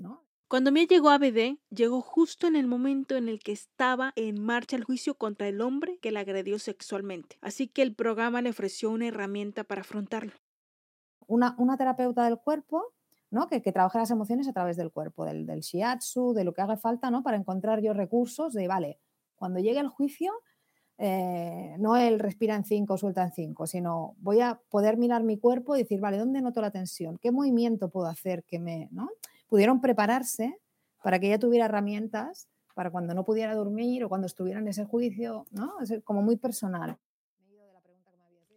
Cuando Mía llegó a BD, llegó justo en el momento en el que estaba en marcha el juicio contra el hombre que la agredió sexualmente. Así que el programa le ofreció una herramienta para afrontarlo. Una, una terapeuta del cuerpo ¿no? que, trabaja las emociones a través del cuerpo, del, del shiatsu, de lo que haga falta ¿no? para encontrar yo recursos de, vale, cuando llegue el juicio, eh, no el respira en cinco, suelta en cinco, sino voy a poder mirar mi cuerpo y decir, vale, ¿dónde noto la tensión? ¿Qué movimiento puedo hacer que me... ¿no? Pudieron prepararse para que ella tuviera herramientas para cuando no pudiera dormir o cuando estuviera en ese juicio, ¿no? Es como muy personal.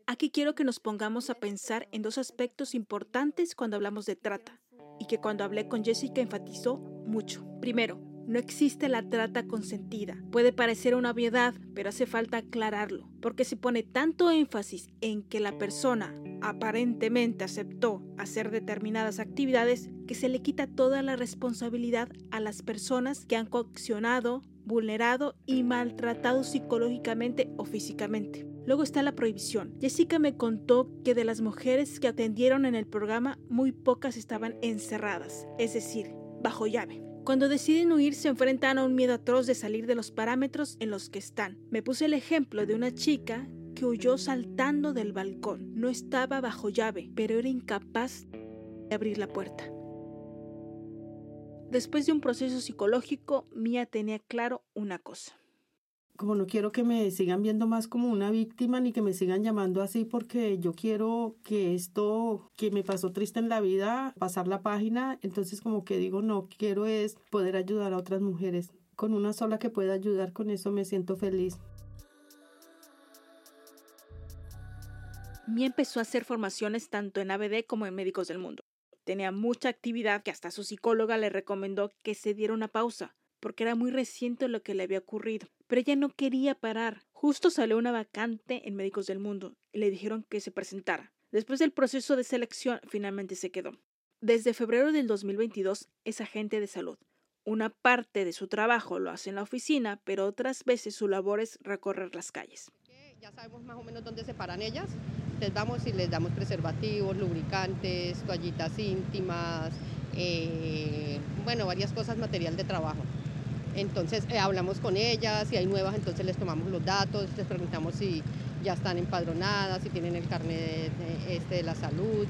Aquí quiero que nos pongamos a pensar en dos aspectos importantes cuando hablamos de trata y que cuando hablé con Jessica enfatizó mucho. Primero, no existe la trata consentida. Puede parecer una obviedad, pero hace falta aclararlo, porque se pone tanto énfasis en que la persona aparentemente aceptó hacer determinadas actividades que se le quita toda la responsabilidad a las personas que han coaccionado, vulnerado y maltratado psicológicamente o físicamente. Luego está la prohibición. Jessica me contó que de las mujeres que atendieron en el programa, muy pocas estaban encerradas, es decir, bajo llave. Cuando deciden huir se enfrentan a un miedo atroz de salir de los parámetros en los que están. Me puse el ejemplo de una chica que huyó saltando del balcón. No estaba bajo llave, pero era incapaz de abrir la puerta. Después de un proceso psicológico, Mia tenía claro una cosa como no quiero que me sigan viendo más como una víctima ni que me sigan llamando así porque yo quiero que esto que me pasó triste en la vida, pasar la página, entonces como que digo, no, quiero es poder ayudar a otras mujeres. Con una sola que pueda ayudar, con eso me siento feliz. Mi empezó a hacer formaciones tanto en ABD como en Médicos del Mundo. Tenía mucha actividad que hasta su psicóloga le recomendó que se diera una pausa porque era muy reciente lo que le había ocurrido. Pero ella no quería parar. Justo salió una vacante en Médicos del Mundo y le dijeron que se presentara. Después del proceso de selección, finalmente se quedó. Desde febrero del 2022 es agente de salud. Una parte de su trabajo lo hace en la oficina, pero otras veces su labor es recorrer las calles. Ya sabemos más o menos dónde se paran ellas. Les vamos y les damos preservativos, lubricantes, toallitas íntimas, eh, bueno, varias cosas, material de trabajo. Entonces eh, hablamos con ellas, si hay nuevas, entonces les tomamos los datos, les preguntamos si ya están empadronadas, si tienen el carnet de, este, de la salud.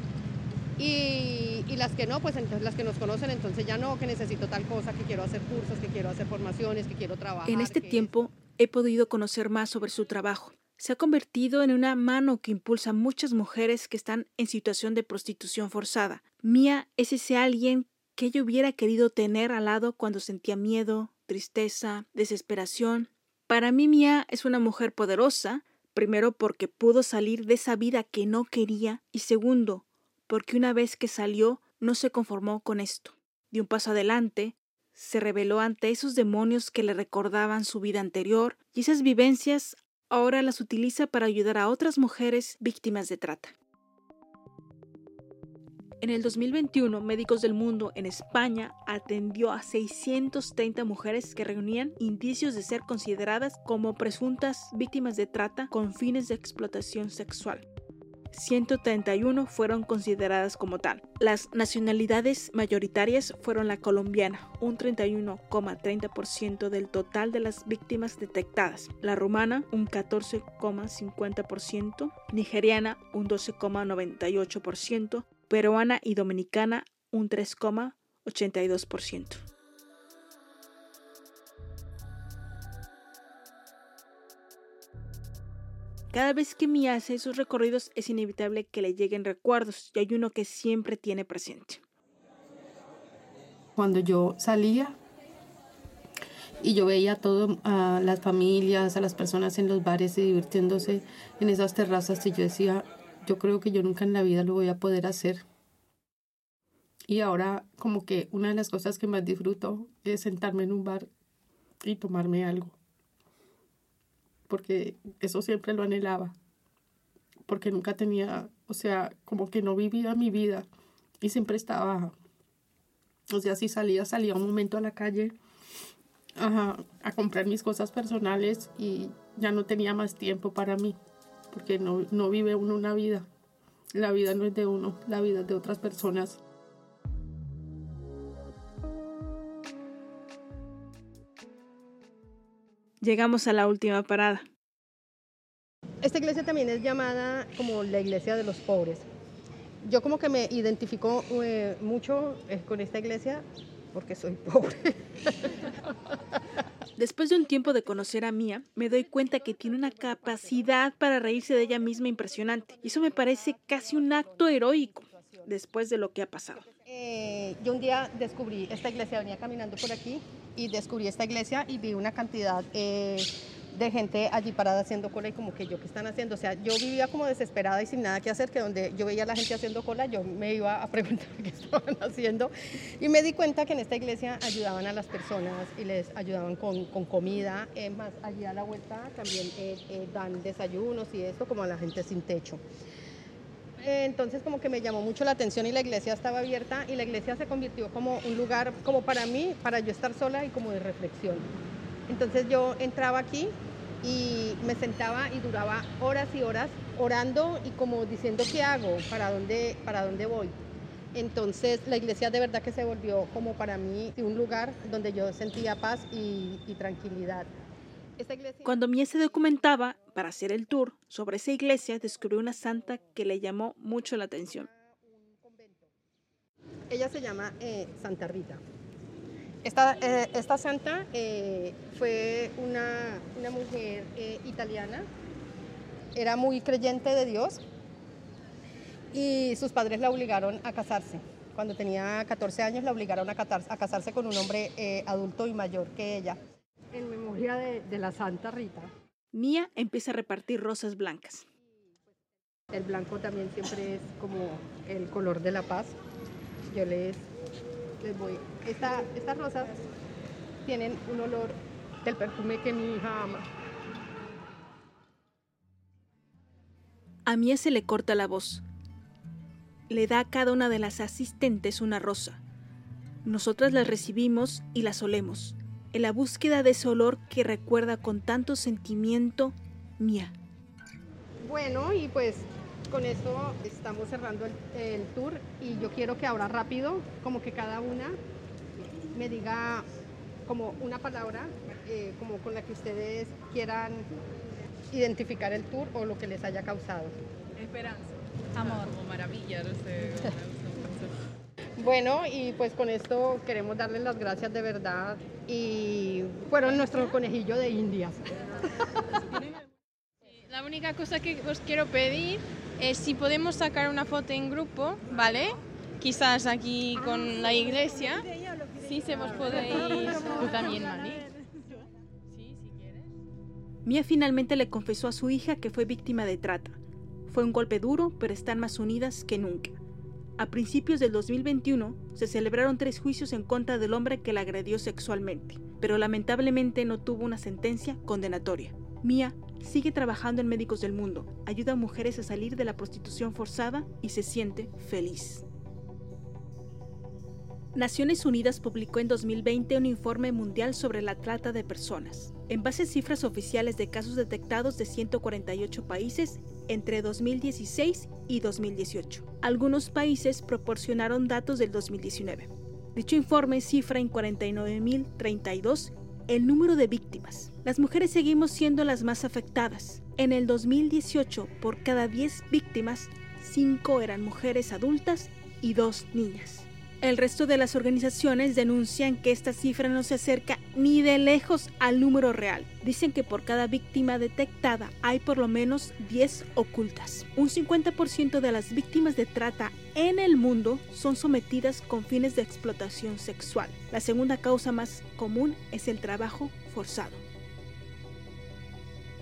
Y, y, las que no, pues entonces las que nos conocen, entonces ya no, que necesito tal cosa, que quiero hacer cursos, que quiero hacer formaciones, que quiero trabajar. En este tiempo he podido conocer más sobre su trabajo. Se ha convertido en una mano que impulsa a muchas mujeres que están en situación de prostitución forzada. Mía es ese alguien que yo hubiera querido tener al lado cuando sentía miedo, tristeza, desesperación. Para mí Mía es una mujer poderosa, primero porque pudo salir de esa vida que no quería y segundo, porque una vez que salió no se conformó con esto. Dio un paso adelante, se rebeló ante esos demonios que le recordaban su vida anterior y esas vivencias ahora las utiliza para ayudar a otras mujeres víctimas de trata. En el 2021, Médicos del Mundo en España atendió a 630 mujeres que reunían indicios de ser consideradas como presuntas víctimas de trata con fines de explotación sexual. 131 fueron consideradas como tal. Las nacionalidades mayoritarias fueron la colombiana, un 31,30% del total de las víctimas detectadas, la rumana, un 14,50%, nigeriana, un 12,98%, peruana y dominicana un 3,82%. Cada vez que Mia hace sus recorridos es inevitable que le lleguen recuerdos y hay uno que siempre tiene presente. Cuando yo salía Y yo veía a las familias, a las personas en los bares y divirtiéndose en esas terrazas y yo decía, yo creo que yo nunca en la vida lo voy a poder hacer. Y ahora como que una de las cosas que más disfruto es sentarme en un bar y tomarme algo. Porque eso siempre lo anhelaba. Porque nunca tenía, o sea, como que no vivía mi vida y siempre estaba, o sea, si salía, salía un momento a la calle a, a comprar mis cosas personales y ya no tenía más tiempo para mí, porque no, no vive uno una vida. La vida no es de uno, la vida es de otras personas. Llegamos a la última parada. Esta iglesia también es llamada como la iglesia de los pobres. Yo como que me identifico eh, mucho eh, con esta iglesia porque soy pobre. Después de un tiempo de conocer a Mía, me doy cuenta que tiene una capacidad para reírse de ella misma impresionante. Y eso me parece casi un acto heroico después de lo que ha pasado. Eh, yo un día descubrí esta iglesia, venía caminando por aquí y descubrí esta iglesia y vi una cantidad eh, de gente allí parada haciendo cola y como que yo, ¿qué están haciendo? O sea, yo vivía como desesperada y sin nada que hacer, que donde yo veía a la gente haciendo cola, yo me iba a preguntar qué estaban haciendo. Y me di cuenta que en esta iglesia ayudaban a las personas y les ayudaban con, con comida. Es más, allí a la vuelta también eh, eh, dan desayunos y esto como a la gente sin techo. Entonces como que me llamó mucho la atención y la iglesia estaba abierta y la iglesia se convirtió como un lugar como para mí, para yo estar sola y como de reflexión. Entonces yo entraba aquí y me sentaba y duraba horas y horas orando y como diciendo qué hago, para dónde, para dónde voy. Entonces la iglesia de verdad que se volvió como para mí un lugar donde yo sentía paz y, y tranquilidad. Cuando Mie se documentaba para hacer el tour sobre esa iglesia, descubrió una santa que le llamó mucho la atención. Ella se llama eh, Santa Rita. Esta, eh, esta santa eh, fue una, una mujer italiana, era muy creyente de Dios y sus padres la obligaron a casarse. Cuando tenía 14 años la obligaron a, a casarse con un hombre adulto y mayor que ella memoria de, de la Santa Rita. Mía empieza a repartir rosas blancas. El blanco también siempre es como el color de la paz. Yo les, les voy. Esta, estas rosas tienen un olor del perfume que mi hija ama. A Mía se le corta la voz. Le da a cada una de las asistentes una rosa. Nosotras las recibimos y las olemos en la búsqueda de ese olor que recuerda con tanto sentimiento mía. Bueno, y pues con esto estamos cerrando el, tour y yo quiero que ahora rápido, como que cada una me diga como una palabra, eh, como con la que ustedes quieran identificar el tour o lo que les haya causado. Esperanza. Amor. Como maravilla, no sé. Bueno, y pues con esto queremos darles las gracias de verdad y fueron nuestro conejillo de indias. La única cosa que os quiero pedir es si podemos sacar una foto en grupo, ¿vale? Quizás aquí con la iglesia. Sí, se vos podéis. Tú también, ¿vale? Sí, si quieres. Mía finalmente le confesó a su hija que fue víctima de trata. Fue un golpe duro, pero están más unidas que nunca. A principios del 2021 se celebraron tres juicios en contra del hombre que la agredió sexualmente, pero lamentablemente no tuvo una sentencia condenatoria. Mia sigue trabajando en Médicos del Mundo, ayuda a mujeres a salir de la prostitución forzada y se siente feliz. Naciones Unidas publicó en 2020 un informe mundial sobre la trata de personas. En base a cifras oficiales de casos detectados de 148 países, entre 2016 y 2018. Algunos países proporcionaron datos del 2019. Dicho informe cifra en 49.032 el número de víctimas. Las mujeres seguimos siendo las más afectadas. En el 2018, por cada 10 víctimas, 5 eran mujeres adultas y 2 niñas. El resto de las organizaciones denuncian que esta cifra no se acerca ni de lejos al número real. Dicen que por cada víctima detectada hay por lo menos 10 ocultas. Un 50% de las víctimas de trata en el mundo son sometidas con fines de explotación sexual. La segunda causa más común es el trabajo forzado.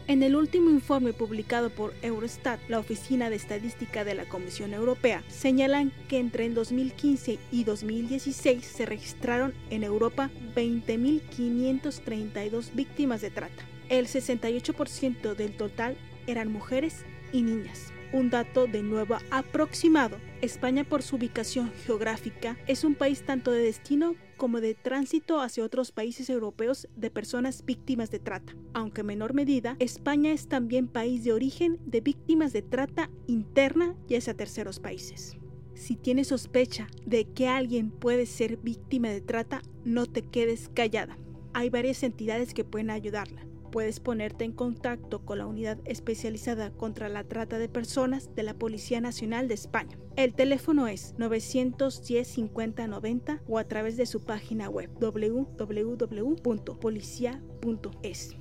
En el último informe publicado por Eurostat, la Oficina de Estadística de la Comisión Europea, señalan que entre el 2015 y 2016 se registraron en Europa 20.532 víctimas de trata. El 68% del total eran mujeres y niñas. Un dato de nuevo aproximado. España por su ubicación geográfica es un país tanto de destino como de tránsito hacia otros países europeos de personas víctimas de trata. Aunque en menor medida, España es también país de origen de víctimas de trata interna y hacia terceros países. Si tienes sospecha de que alguien puede ser víctima de trata, no te quedes callada. Hay varias entidades que pueden ayudarla puedes ponerte en contacto con la Unidad Especializada contra la Trata de Personas de la Policía Nacional de España. El teléfono es 910 50 90 o a través de su página web www.policia.es.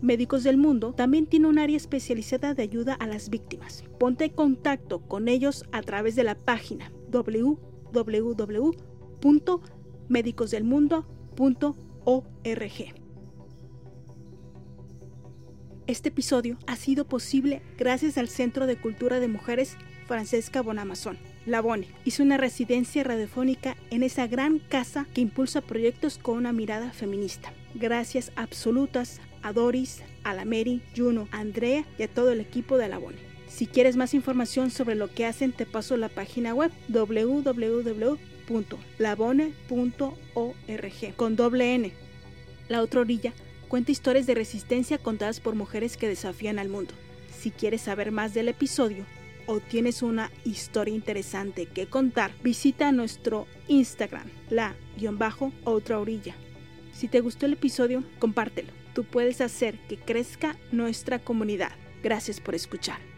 Médicos del Mundo también tiene un área especializada de ayuda a las víctimas. Ponte en contacto con ellos a través de la página www.medicosdelmundo.org. Este episodio ha sido posible gracias al Centro de Cultura de Mujeres Francesca Bonamazón. La Bone hizo una residencia radiofónica en esa gran casa que impulsa proyectos con una mirada feminista. Gracias absolutas a Doris, a la Mary, Juno, a Andrea y a todo el equipo de La Bone. Si quieres más información sobre lo que hacen, te paso la página web www.labone.org con doble N. La otra orilla cuenta historias de resistencia contadas por mujeres que desafían al mundo. Si quieres saber más del episodio o tienes una historia interesante que contar, visita nuestro Instagram, la-otra orilla. Si te gustó el episodio, compártelo. Tú puedes hacer que crezca nuestra comunidad. Gracias por escuchar.